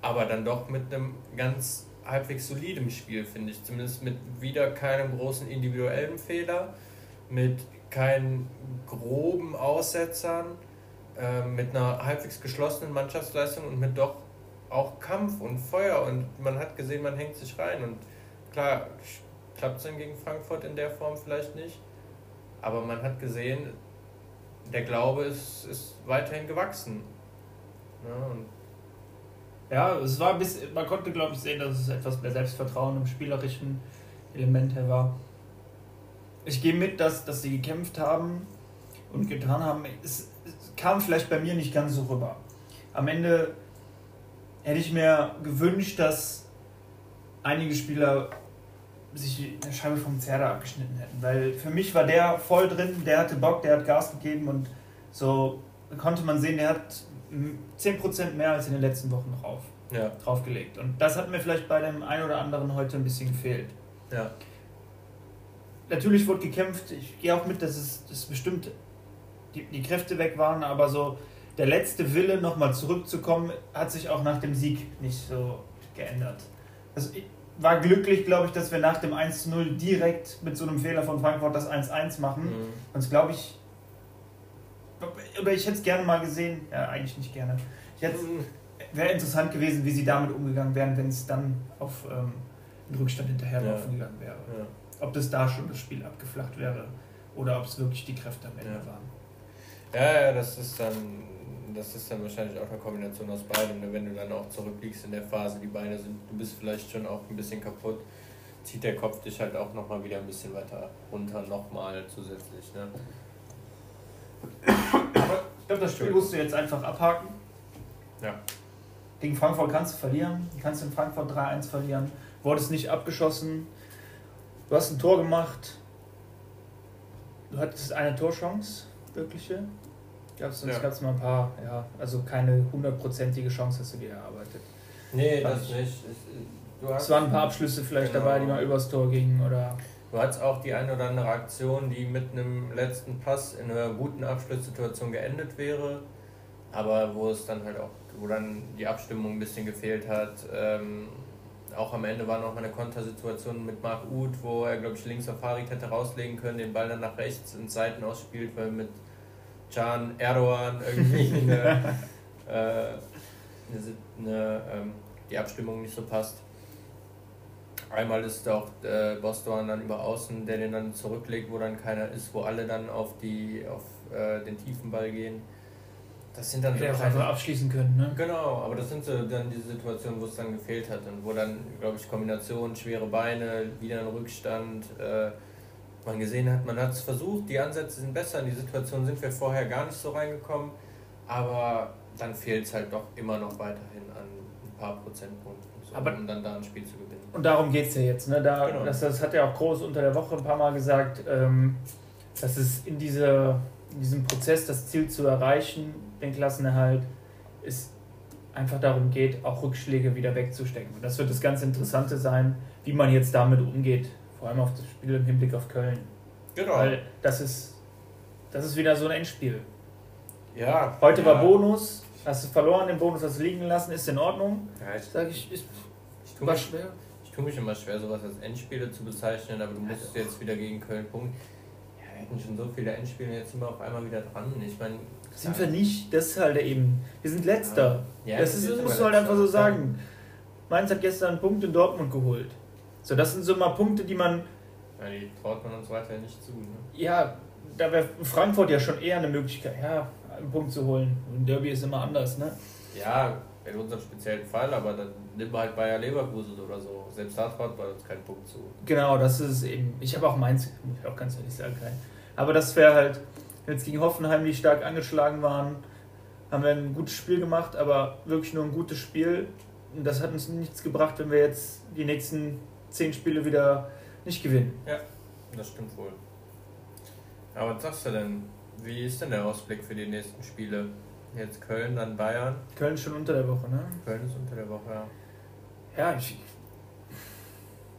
Speaker 1: aber dann doch mit einem ganz halbwegs solidem Spiel, finde ich. Zumindest mit wieder keinem großen individuellen Fehler, mit keinen groben Aussetzern, äh, mit einer halbwegs geschlossenen Mannschaftsleistung und mit doch auch Kampf und Feuer und man hat gesehen, man hängt sich rein und klar klappt es dann gegen Frankfurt in der Form vielleicht nicht, aber man hat gesehen, der Glaube ist, ist weiterhin gewachsen. Ja,
Speaker 2: ja, es war bis, man konnte glaube ich sehen, dass es etwas mehr Selbstvertrauen im spielerischen Element her war. Ich gehe mit, dass, dass sie gekämpft haben und getan haben. Es, es kam vielleicht bei mir nicht ganz so rüber. Am Ende hätte ich mir gewünscht, dass einige Spieler sich eine Scheibe vom Zerda abgeschnitten hätten. Weil für mich war der voll drin, der hatte Bock, der hat Gas gegeben und so konnte man sehen, der hat 10% mehr als in den letzten Wochen drauf, ja. draufgelegt. Und das hat mir vielleicht bei dem einen oder anderen heute ein bisschen gefehlt. Ja. Natürlich wurde gekämpft, ich gehe auch mit, dass es dass bestimmt die, die Kräfte weg waren, aber so der letzte Wille, nochmal zurückzukommen, hat sich auch nach dem Sieg nicht so geändert. Also ich war glücklich, glaube ich, dass wir nach dem 1-0 direkt mit so einem Fehler von Frankfurt das 1-1 machen. Mhm. Sonst glaube ich, oder ich hätte es gerne mal gesehen, ja, eigentlich nicht gerne. Ich hätte wäre interessant gewesen, wie sie damit umgegangen wären, wenn es dann auf ähm, einen Rückstand hinterherlaufen ja. gegangen wäre. Ja. Ob das da schon das Spiel abgeflacht wäre oder ob es wirklich die Kräfte am Ende ja. waren.
Speaker 1: Ja, ja, das ist dann das ist dann wahrscheinlich auch eine Kombination aus beidem. Ne? Wenn du dann auch zurückliegst in der Phase, die Beine sind, du bist vielleicht schon auch ein bisschen kaputt, zieht der Kopf dich halt auch nochmal wieder ein bisschen weiter runter, nochmal zusätzlich. Ne?
Speaker 2: ich glaube, das Spiel musst du jetzt einfach abhaken.
Speaker 1: Ja.
Speaker 2: Gegen Frankfurt kannst du verlieren. Du kannst in Frankfurt 3-1 verlieren. Wurdest nicht abgeschossen. Du hast ein Tor gemacht. Du hattest eine Torchance, wirkliche. Gab es ja. mal ein paar, ja, also keine hundertprozentige Chance hast du dir erarbeitet.
Speaker 1: Nee, Fand das ich. nicht.
Speaker 2: Es, es waren ein paar Abschlüsse vielleicht genau. dabei, die mal übers Tor gingen oder.
Speaker 1: Du hattest auch die eine oder andere Aktion, die mit einem letzten Pass in einer guten Abschlusssituation geendet wäre, aber wo es dann halt auch, wo dann die Abstimmung ein bisschen gefehlt hat. Ähm, auch am Ende war noch eine Kontersituation mit Marc Uth, wo er, glaube ich, links auf Farid hätte rauslegen können, den Ball dann nach rechts ins Seiten ausspielt, weil mit Can Erdogan irgendwie eine, äh, eine, eine ähm, die Abstimmung nicht so passt. Einmal ist auch äh, Boston dann über außen, der den dann zurücklegt, wo dann keiner ist, wo alle dann auf, die, auf äh, den tiefen Ball gehen.
Speaker 2: Das sind dann so auch einfach abschließen können, ne?
Speaker 1: Genau, aber das sind so dann die Situationen, wo es dann gefehlt hat und wo dann, glaube ich, Kombination, schwere Beine, wieder ein Rückstand, äh, man gesehen hat, man hat es versucht, die Ansätze sind besser, in die Situation sind wir vorher gar nicht so reingekommen, aber dann fehlt es halt doch immer noch weiterhin an ein paar Prozentpunkten, so, aber, um dann da ein Spiel zu gewinnen.
Speaker 2: Und darum geht es ja jetzt. Ne? Da, genau. das, das hat ja auch Groß unter der Woche ein paar Mal gesagt, ähm, dass es in, diese, in diesem Prozess, das Ziel zu erreichen, den Klassenerhalt, ist einfach darum geht, auch Rückschläge wieder wegzustecken. Und das wird das ganz Interessante sein, wie man jetzt damit umgeht vor allem auf das Spiel im Hinblick auf Köln. Genau. Weil das ist, das ist wieder so ein Endspiel.
Speaker 1: Ja.
Speaker 2: Heute
Speaker 1: ja.
Speaker 2: war Bonus, hast du verloren, den Bonus hast du liegen lassen, ist in Ordnung.
Speaker 1: Ja, ich, Sag ich, ist, ich tue mich, schwer. Ich tue mich immer schwer, sowas als Endspiele zu bezeichnen, aber du musst also. jetzt wieder gegen Köln punkten. Ja, wir hätten schon so viele Endspiele, jetzt sind wir auf einmal wieder dran. Ich meine.
Speaker 2: Sind wir nicht, das ist halt eben. Wir sind letzter. Ja, das, ist, das musst du halt einfach so sagen. Mainz hat gestern einen Punkt in Dortmund geholt. So, das sind so mal Punkte, die man.
Speaker 1: Ja, die traut man uns weiter nicht zu. Ne?
Speaker 2: Ja, da wäre Frankfurt ja schon eher eine Möglichkeit, ja, einen Punkt zu holen. Und Derby ist immer anders, ne?
Speaker 1: Ja, in unserem speziellen Fall, aber dann nimm halt Bayer Leverkusen oder so. Selbst da traut man uns keinen Punkt zu.
Speaker 2: Genau, das ist eben. Ich habe auch Mainz, muss ich auch ganz ehrlich sagen, kein. Aber das wäre halt, jetzt gegen Hoffenheim, die stark angeschlagen waren, haben wir ein gutes Spiel gemacht, aber wirklich nur ein gutes Spiel. Und das hat uns nichts gebracht, wenn wir jetzt die nächsten zehn Spiele wieder nicht gewinnen.
Speaker 1: Ja, das stimmt wohl. Aber was sagst du denn? Wie ist denn der Ausblick für die nächsten Spiele? Jetzt Köln, dann Bayern.
Speaker 2: Köln ist schon unter der Woche, ne?
Speaker 1: Köln ist unter der Woche, ja.
Speaker 2: Ja, ich,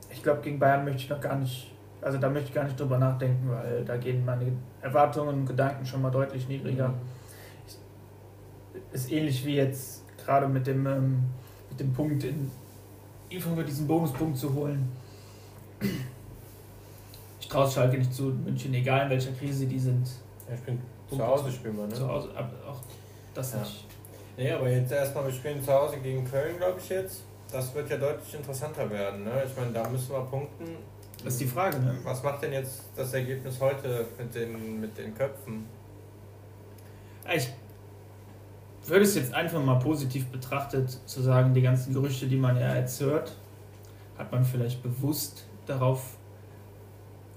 Speaker 2: ich glaube, gegen Bayern möchte ich noch gar nicht, also da möchte ich gar nicht drüber nachdenken, weil da gehen meine Erwartungen und Gedanken schon mal deutlich niedriger. Mhm. Ist ähnlich wie jetzt gerade mit dem, ähm, mit dem Punkt in nur diesen Bonuspunkt zu holen. Ich traue Schalke nicht zu München, egal in welcher Krise die sind.
Speaker 1: Ja, ich bin zu Hause spielen wir, ne?
Speaker 2: Zu Hause, auch das
Speaker 1: ja.
Speaker 2: nicht.
Speaker 1: Nee, aber jetzt erstmal, wir spielen zu Hause gegen Köln, glaube ich jetzt. Das wird ja deutlich interessanter werden. Ne? Ich meine, da müssen wir punkten.
Speaker 2: Das ist die Frage, ne?
Speaker 1: Was macht denn jetzt das Ergebnis heute mit den, mit den Köpfen?
Speaker 2: Ich würde es jetzt einfach mal positiv betrachtet, zu sagen, die ganzen Gerüchte, die man ja jetzt hört, hat man vielleicht bewusst darauf,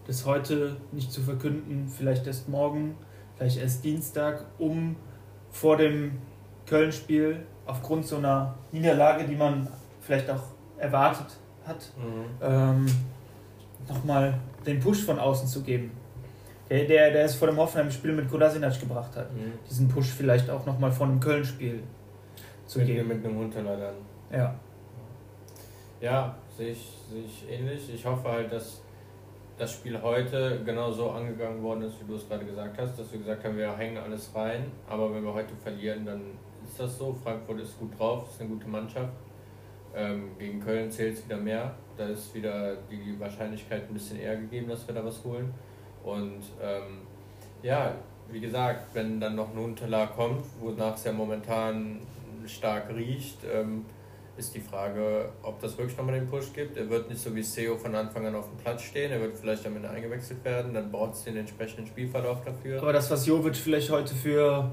Speaker 2: das heute nicht zu verkünden, vielleicht erst morgen, vielleicht erst Dienstag, um vor dem Köln-Spiel aufgrund so einer Niederlage, die man vielleicht auch erwartet hat, mhm. ähm, nochmal den Push von außen zu geben der, der, der es vor dem Hoffenheim-Spiel mit Kolasinac gebracht hat. Mhm. Diesen Push vielleicht auch nochmal von einem Köln-Spiel
Speaker 1: zu mit, geben. Mit einem Hunterler dann.
Speaker 2: Ja.
Speaker 1: Ja, sehe ich, sehe ich ähnlich. Ich hoffe halt, dass das Spiel heute genau so angegangen worden ist, wie du es gerade gesagt hast, dass wir gesagt haben, wir hängen alles rein, aber wenn wir heute verlieren, dann ist das so. Frankfurt ist gut drauf, ist eine gute Mannschaft. Ähm, gegen Köln zählt es wieder mehr. Da ist wieder die Wahrscheinlichkeit ein bisschen eher gegeben, dass wir da was holen. Und ähm, ja, wie gesagt, wenn dann noch ein Unterlag kommt, wonach es ja momentan stark riecht, ähm, ist die Frage, ob das wirklich nochmal den Push gibt. Er wird nicht so wie SEO von Anfang an auf dem Platz stehen, er wird vielleicht am Ende eingewechselt werden, dann braucht es den entsprechenden Spielverlauf dafür.
Speaker 2: Aber das, was Jovic vielleicht heute für,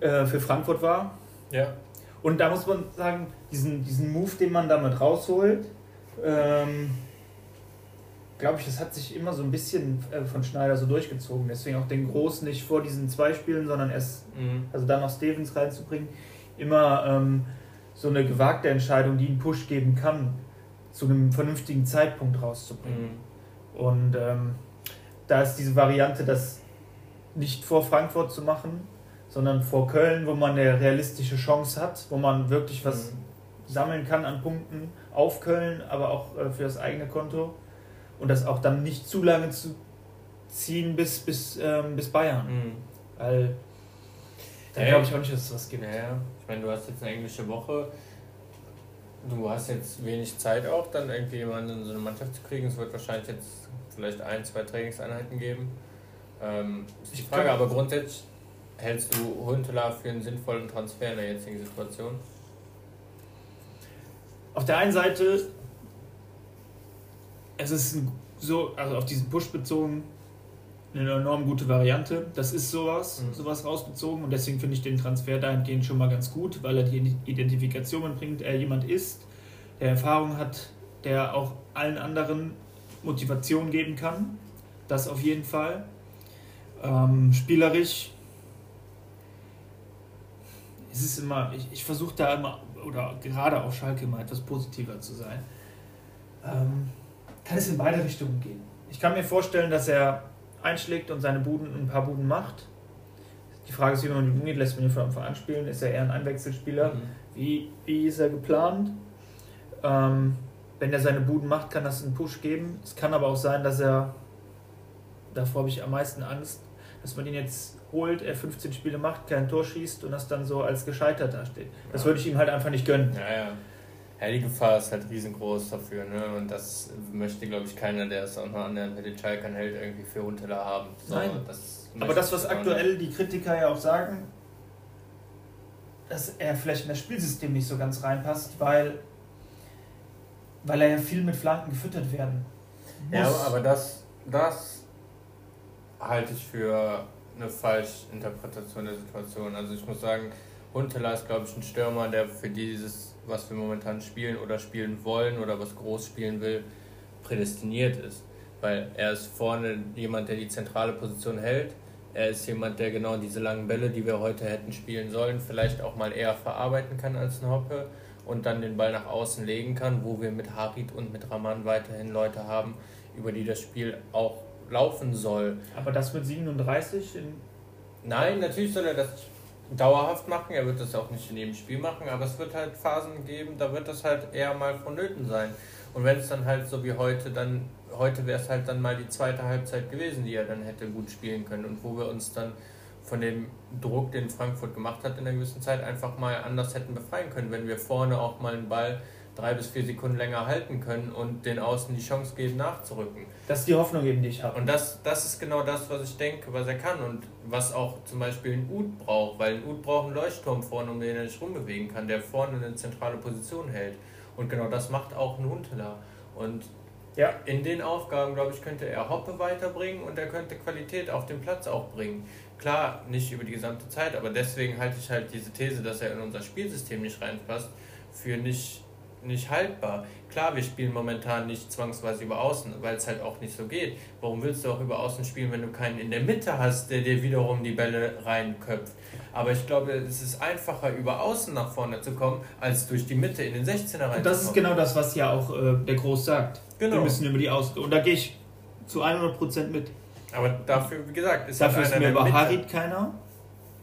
Speaker 2: äh, für Frankfurt war.
Speaker 1: Ja.
Speaker 2: Und da muss man sagen, diesen, diesen Move, den man damit rausholt, ähm, glaube ich, das hat sich immer so ein bisschen äh, von Schneider so durchgezogen. Deswegen auch den Groß nicht vor diesen zwei Spielen, sondern erst, mhm. also dann noch Stevens reinzubringen. Immer ähm, so eine gewagte Entscheidung, die einen Push geben kann, zu einem vernünftigen Zeitpunkt rauszubringen. Mhm. Und ähm, da ist diese Variante, das nicht vor Frankfurt zu machen, sondern vor Köln, wo man eine realistische Chance hat, wo man wirklich was mhm. sammeln kann an Punkten auf Köln, aber auch äh, für das eigene Konto und das auch dann nicht zu lange zu ziehen bis, bis, ähm, bis Bayern. Mhm. Weil da glaube ich auch nicht, dass es was gibt.
Speaker 1: Ja, ich meine, du hast jetzt eine englische Woche. Du hast jetzt wenig Zeit auch, dann irgendwie jemanden in so eine Mannschaft zu kriegen. Es wird wahrscheinlich jetzt vielleicht ein, zwei Trainingseinheiten geben. Ähm, ist die Frage, aber grundsätzlich hältst du Huntela für einen sinnvollen Transfer in der jetzigen Situation?
Speaker 2: Auf der einen Seite es ist so, also auf diesen Push bezogen, eine enorm gute Variante. Das ist sowas, mhm. sowas rausgezogen und deswegen finde ich den Transfer dahingehend schon mal ganz gut, weil er die Identifikation bringt, er jemand ist, der Erfahrung hat, der auch allen anderen Motivation geben kann. Das auf jeden Fall. Ähm, spielerisch es ist immer, ich, ich versuche da immer, oder gerade auf Schalke immer etwas positiver zu sein. Ähm, kann es in beide Richtungen gehen. Ich kann mir vorstellen, dass er einschlägt und seine Buden, ein paar Buden macht. Die Frage ist, wie man mit ihm geht. Lässt man ihn von Anfang an spielen? Ist er eher ein Einwechselspieler? Mhm. Wie, wie ist er geplant? Ähm, wenn er seine Buden macht, kann das einen Push geben. Es kann aber auch sein, dass er, davor habe ich am meisten Angst, dass man ihn jetzt holt, er 15 Spiele macht, kein Tor schießt und das dann so als gescheitert dasteht. Das ja. würde ich ihm halt einfach nicht gönnen.
Speaker 1: Ja, ja ja, die Gefahr ist halt riesengroß dafür, ne? Und das möchte, glaube ich, keiner, der es auch noch an der den Schalkern hält, irgendwie für Huntela haben.
Speaker 2: So, Nein. Das Aber das, was aktuell die Kritiker ja auch sagen, dass er vielleicht in das Spielsystem nicht so ganz reinpasst, weil weil er ja viel mit Flanken gefüttert werden
Speaker 1: muss. Ja, aber das, das halte ich für eine falsche Interpretation der Situation. Also ich muss sagen, Huntela ist, glaube ich, ein Stürmer, der für dieses, was wir momentan spielen oder spielen wollen oder was groß spielen will, prädestiniert ist. Weil er ist vorne jemand, der die zentrale Position hält. Er ist jemand, der genau diese langen Bälle, die wir heute hätten spielen sollen, vielleicht auch mal eher verarbeiten kann als ein Hoppe und dann den Ball nach außen legen kann, wo wir mit Harit und mit Raman weiterhin Leute haben, über die das Spiel auch laufen soll.
Speaker 2: Aber das mit 37?
Speaker 1: Nein, natürlich soll er das dauerhaft machen. Er wird das auch nicht in jedem Spiel machen, aber es wird halt Phasen geben, da wird das halt eher mal vonnöten sein. Und wenn es dann halt so wie heute, dann heute wäre es halt dann mal die zweite Halbzeit gewesen, die er dann hätte gut spielen können und wo wir uns dann von dem Druck, den Frankfurt gemacht hat in einer gewissen Zeit, einfach mal anders hätten befreien können, wenn wir vorne auch mal einen Ball drei bis vier Sekunden länger halten können und den Außen die Chance geben, nachzurücken.
Speaker 2: Das ist die Hoffnung eben, die ich habe.
Speaker 1: Und das, das ist genau das, was ich denke, was er kann und was auch zum Beispiel ein Ud braucht, weil ein Ud braucht einen Leuchtturm vorne, um den er sich rumbewegen kann, der vorne eine zentrale Position hält. Und genau das macht auch ein Huntela. Und ja. in den Aufgaben, glaube ich, könnte er Hoppe weiterbringen und er könnte Qualität auf dem Platz auch bringen. Klar, nicht über die gesamte Zeit, aber deswegen halte ich halt diese These, dass er in unser Spielsystem nicht reinpasst, für nicht nicht haltbar. Klar, wir spielen momentan nicht zwangsweise über Außen, weil es halt auch nicht so geht. Warum willst du auch über Außen spielen, wenn du keinen in der Mitte hast, der dir wiederum die Bälle reinköpft? Aber ich glaube, es ist einfacher, über Außen nach vorne zu kommen, als durch die Mitte in den 16er reinzukommen.
Speaker 2: Und das ist genau das, was ja auch äh, der Groß sagt. Genau. Wir müssen über die Außen. Und da gehe ich zu 100% mit.
Speaker 1: Aber dafür, wie gesagt,
Speaker 2: ist dafür halt ist mir über Harit keiner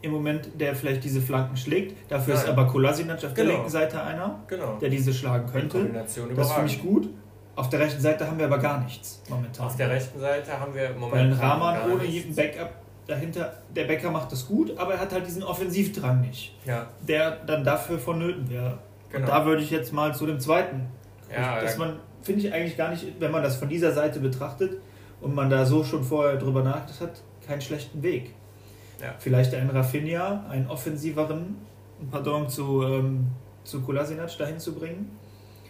Speaker 2: im Moment, der vielleicht diese Flanken schlägt. Dafür Nein. ist aber Kolasinac auf genau. der linken Seite einer, genau. der diese schlagen könnte. Das finde ich gut. Auf der rechten Seite haben wir aber gar nichts momentan.
Speaker 1: Auf der rechten Seite haben wir momentan.
Speaker 2: Weil Rahman ohne jeden Backup dahinter, der Bäcker macht das gut, aber er hat halt diesen Offensivdrang nicht. Ja. Der dann dafür vonnöten wäre. Genau. Und da würde ich jetzt mal zu dem zweiten. Ja, dass man, finde ich eigentlich gar nicht, wenn man das von dieser Seite betrachtet und man da so schon vorher drüber nachgedacht hat, keinen schlechten Weg. Ja. Vielleicht einen Rafinha, einen offensiveren Pardon zu, ähm, zu Kolasinac dahin zu bringen.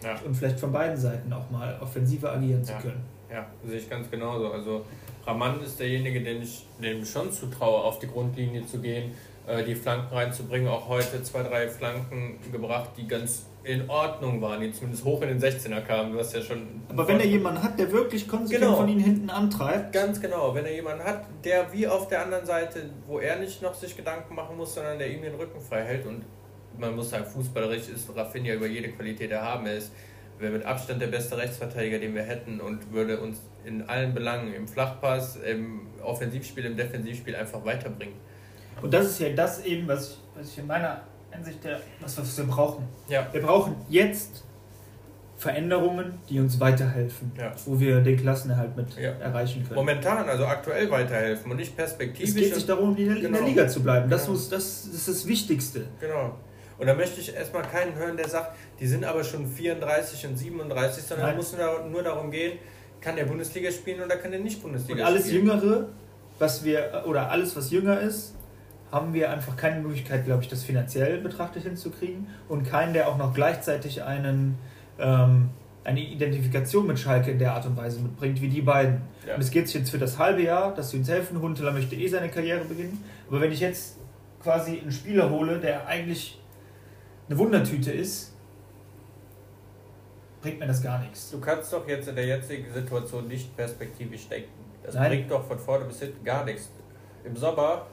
Speaker 2: Ja. Und vielleicht von beiden Seiten auch mal offensiver agieren zu können.
Speaker 1: Ja, sehe ich ganz genauso. Also Raman ist derjenige, den ich dem schon zutraue, auf die Grundlinie zu gehen, äh, die Flanken reinzubringen. Auch heute zwei, drei Flanken gebracht, die ganz in Ordnung waren, die zumindest hoch in den 16er kamen. Du hast ja schon.
Speaker 2: Aber wenn er jemanden hat, der wirklich konsequent genau. von ihnen hinten antreibt.
Speaker 1: Ganz genau, wenn er jemanden hat, der wie auf der anderen Seite, wo er nicht noch sich Gedanken machen muss, sondern der ihm den Rücken frei hält. Und man muss sagen, fußballerisch ist Rafinha über jede Qualität erhaben. Er ist wäre mit Abstand der beste Rechtsverteidiger, den wir hätten und würde uns in allen Belangen, im Flachpass, im Offensivspiel, im Defensivspiel einfach weiterbringen.
Speaker 2: Und das ist ja das eben, was ich, was ich in meiner Ansicht der, was, was wir brauchen. Ja. Wir brauchen jetzt Veränderungen, die uns weiterhelfen, ja. wo wir den Klassenerhalt mit ja. erreichen können.
Speaker 1: Momentan, also aktuell weiterhelfen und nicht perspektivisch.
Speaker 2: Es geht sich darum, in der, genau. in der Liga zu bleiben. Das, genau. muss, das, ist das Wichtigste.
Speaker 1: Genau. Und da möchte ich erstmal keinen hören, der sagt, die sind aber schon 34 und 37, sondern es muss nur darum gehen, kann der Bundesliga spielen oder kann der nicht Bundesliga spielen.
Speaker 2: Und alles spielen. Jüngere, was wir, oder alles, was jünger ist, haben wir einfach keine Möglichkeit, glaube ich, das finanziell betrachtet hinzukriegen und keinen, der auch noch gleichzeitig einen, ähm, eine Identifikation mit Schalke in der Art und Weise mitbringt, wie die beiden. Ja. Und es geht jetzt für das halbe Jahr, dass sie uns helfen. Hunteler möchte eh seine Karriere beginnen. Aber wenn ich jetzt quasi einen Spieler hole, der eigentlich eine Wundertüte ist, bringt mir das gar nichts.
Speaker 1: Du kannst doch jetzt in der jetzigen Situation nicht perspektivisch denken. Das Nein. bringt doch von vorne bis hinten gar nichts. Im Sommer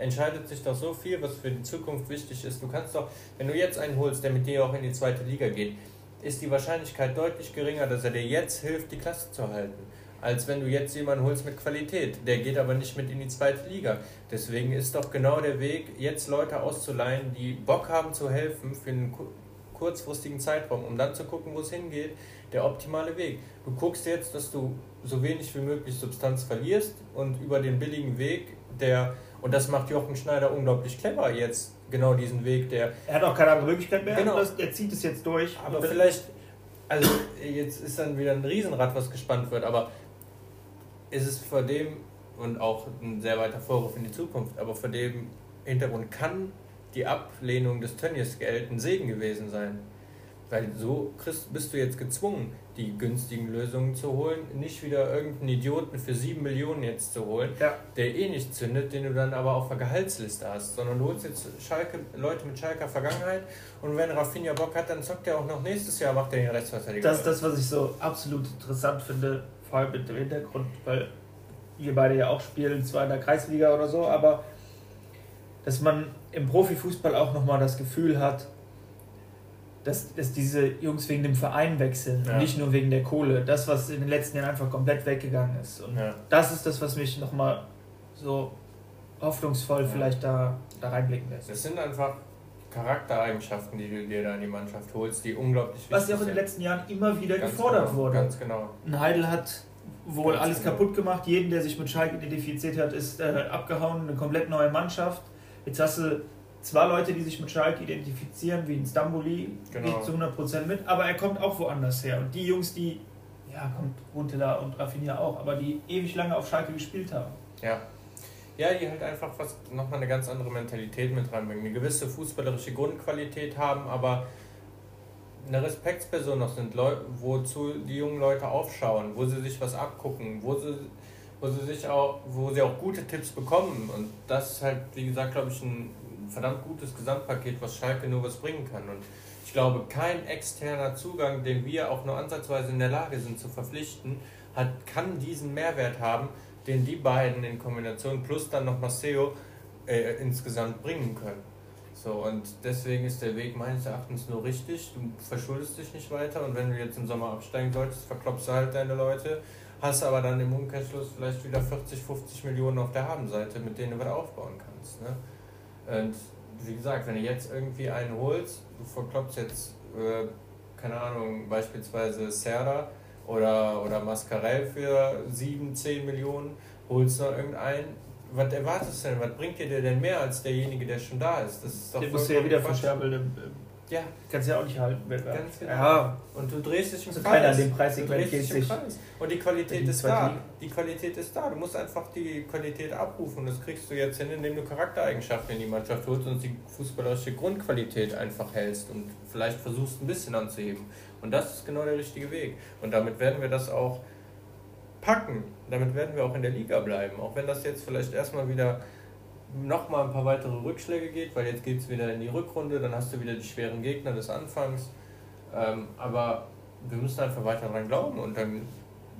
Speaker 1: entscheidet sich doch so viel, was für die Zukunft wichtig ist. Du kannst doch, wenn du jetzt einen holst, der mit dir auch in die zweite Liga geht, ist die Wahrscheinlichkeit deutlich geringer, dass er dir jetzt hilft, die Klasse zu halten, als wenn du jetzt jemanden holst mit Qualität. Der geht aber nicht mit in die zweite Liga. Deswegen ist doch genau der Weg, jetzt Leute auszuleihen, die Bock haben zu helfen für einen kurzfristigen Zeitraum, um dann zu gucken, wo es hingeht, der optimale Weg. Du guckst jetzt, dass du so wenig wie möglich Substanz verlierst und über den billigen Weg, der und das macht Jochen Schneider unglaublich clever jetzt, genau diesen Weg, der.
Speaker 2: Er hat auch keine andere Möglichkeit mehr, genau. Das, er zieht es jetzt durch.
Speaker 1: Aber vielleicht, also jetzt ist dann wieder ein Riesenrad, was gespannt wird, aber ist es vor dem, und auch ein sehr weiter Vorwurf in die Zukunft, aber vor dem Hintergrund kann die Ablehnung des Tönnies Geld ein Segen gewesen sein. Weil so kriegst, bist du jetzt gezwungen, die günstigen Lösungen zu holen, nicht wieder irgendeinen Idioten für 7 Millionen jetzt zu holen,
Speaker 2: Ja.
Speaker 1: der eh nicht zündet, den du dann aber auf der Gehaltsliste hast, sondern du holst jetzt Schalke, Leute mit Schalker Vergangenheit und wenn Rafinha Bock hat, dann zockt er auch noch nächstes Jahr, macht er den Rechtsverteidiger.
Speaker 2: Das ist das, was ich so absolut interessant finde, vor allem mit dem Hintergrund, weil wir beide ja auch spielen, zwar in der Kreisliga oder so, aber dass man im Profifußball auch nochmal das Gefühl hat, dass, dass diese Jungs wegen dem Verein wechseln,
Speaker 1: Ja.
Speaker 2: und nicht nur wegen der Kohle. Das, was in den letzten Jahren einfach komplett weggegangen ist. Und
Speaker 1: Ja.
Speaker 2: das ist das, was mich nochmal so hoffnungsvoll
Speaker 1: Ja.
Speaker 2: vielleicht da, da reinblicken lässt.
Speaker 1: Das sind einfach Charaktereigenschaften, die du dir da in die Mannschaft holst, die unglaublich wichtig
Speaker 2: Was ja auch in
Speaker 1: sind.
Speaker 2: den letzten Jahren immer wieder
Speaker 1: Ganz
Speaker 2: gefordert
Speaker 1: genau,
Speaker 2: wurde.
Speaker 1: Ganz genau.
Speaker 2: Ein Heidel hat wohl
Speaker 1: Ganz
Speaker 2: alles
Speaker 1: genau.
Speaker 2: kaputt gemacht. Jeden, der sich mit Schalke identifiziert hat, ist äh, abgehauen. Eine komplett neue Mannschaft. Jetzt hast du zwei Leute, die sich mit Schalke identifizieren, wie ein Stamboli,
Speaker 1: Genau.
Speaker 2: nicht zu 100% mit, aber er kommt auch woanders her. Und die Jungs, die, ja, kommt Huntela und Rafinha auch, aber die ewig lange auf Schalke gespielt haben.
Speaker 1: Ja. Ja, die halt einfach was nochmal eine ganz andere Mentalität mit reinbringen. Eine gewisse fußballerische Grundqualität haben, aber eine Respektsperson noch sind, Leu wozu die jungen Leute aufschauen, wo sie sich was abgucken, wo sie, wo sie sich auch, wo sie auch gute Tipps bekommen. Und das ist halt, wie gesagt, glaube ich, ein verdammt gutes Gesamtpaket, was Schalke nur was bringen kann. Und ich glaube, kein externer Zugang, den wir auch nur ansatzweise in der Lage sind zu verpflichten, hat, kann diesen Mehrwert haben, den die beiden in Kombination plus dann noch Maceo äh, insgesamt bringen können. So, und deswegen ist der Weg meines Erachtens nur richtig. Du verschuldest dich nicht weiter und wenn du jetzt im Sommer absteigen solltest, verklopfst du halt deine Leute, hast aber dann im Umkehrschluss vielleicht wieder 40, 50 Millionen auf der Habenseite, mit denen du wieder aufbauen kannst. Ne? Und wie gesagt, wenn du jetzt irgendwie einen holst, du verklopfst jetzt, äh, keine Ahnung, beispielsweise Serra oder, oder Mascarell für 7, 10 Millionen, holst noch irgendeinen. Was erwartest du denn? Was bringt dir der denn mehr als derjenige, der schon da ist? Das ist doch
Speaker 2: Den musst du ja wieder verscherbeln.
Speaker 1: Ja,
Speaker 2: Kannst ja auch nicht halten, Wettbewerb.
Speaker 1: Ganz genau.
Speaker 2: Ja,
Speaker 1: und du drehst dich im
Speaker 2: Also
Speaker 1: Kreis.
Speaker 2: keiner in dem
Speaker 1: Du
Speaker 2: Preissegment
Speaker 1: drehst dich im. Kreis. Und die Qualität ist da.
Speaker 2: Ligen.
Speaker 1: Die Qualität ist da. Du musst einfach die Qualität abrufen. Das kriegst du jetzt hin, indem du Charaktereigenschaften in die Mannschaft holst und die fußballerische Grundqualität einfach hältst und vielleicht versuchst ein bisschen anzuheben. Und das ist genau der richtige Weg. Und damit werden wir das auch packen. Damit werden wir auch in der Liga bleiben. Auch wenn das jetzt vielleicht erstmal wieder nochmal ein paar weitere Rückschläge geht, weil jetzt geht es wieder in die Rückrunde, dann hast du wieder die schweren Gegner des Anfangs. Ähm, aber wir müssen einfach weiter dran glauben und dann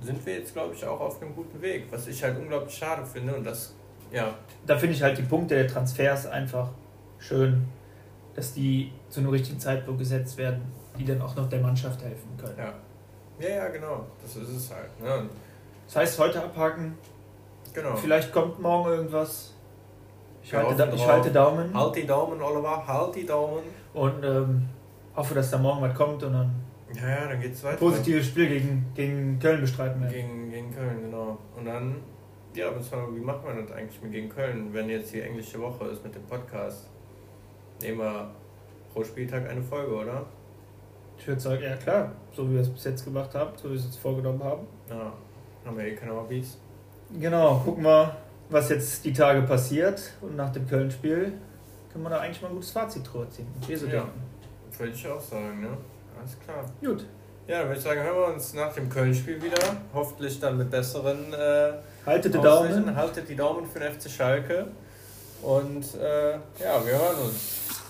Speaker 1: sind wir jetzt, glaube ich, auch auf einem guten Weg. Was ich halt unglaublich schade finde und das, ja,
Speaker 2: da finde ich halt die Punkte der Transfers einfach schön, dass die zu einem richtigen Zeitpunkt gesetzt werden, die dann auch noch der Mannschaft helfen können.
Speaker 1: ja. Ja, ja, genau. Das ist es halt. Ne?
Speaker 2: Das heißt, heute abhaken,
Speaker 1: genau.
Speaker 2: vielleicht kommt morgen irgendwas. Ich, halte, da, ich halte Daumen
Speaker 1: Halt die Daumen, Oliver, halt die Daumen.
Speaker 2: und ähm, hoffe, dass da morgen was kommt und dann
Speaker 1: Ja, ja, dann geht's weiter.
Speaker 2: positives Spiel gegen, gegen Köln bestreiten werden.
Speaker 1: Gegen, gegen Köln, genau. Und dann, ja, wie macht man das eigentlich mit gegen Köln, wenn jetzt die englische Woche ist mit dem Podcast? Nehmen wir pro Spieltag eine Folge, oder?
Speaker 2: Ich würde sagen, ja klar, so wie wir es bis jetzt gemacht haben, so wie wir es jetzt vorgenommen haben.
Speaker 1: Ja, haben wir eh keine Hobbys.
Speaker 2: Genau, gucken wir, was jetzt die Tage passiert und nach dem Köln-Spiel können wir da eigentlich mal ein gutes Fazit ziehen. So
Speaker 1: Ja. Würde ich auch sagen, ne? Alles klar.
Speaker 2: Gut,
Speaker 1: Ja, dann würde ich sagen, hören wir uns nach dem Köln-Spiel wieder. Hoffentlich dann mit besseren äh,
Speaker 2: haltet die
Speaker 1: Aussichten.
Speaker 2: Daumen.
Speaker 1: Haltet die Daumen für den FC Schalke. Und äh, ja, wir hören uns.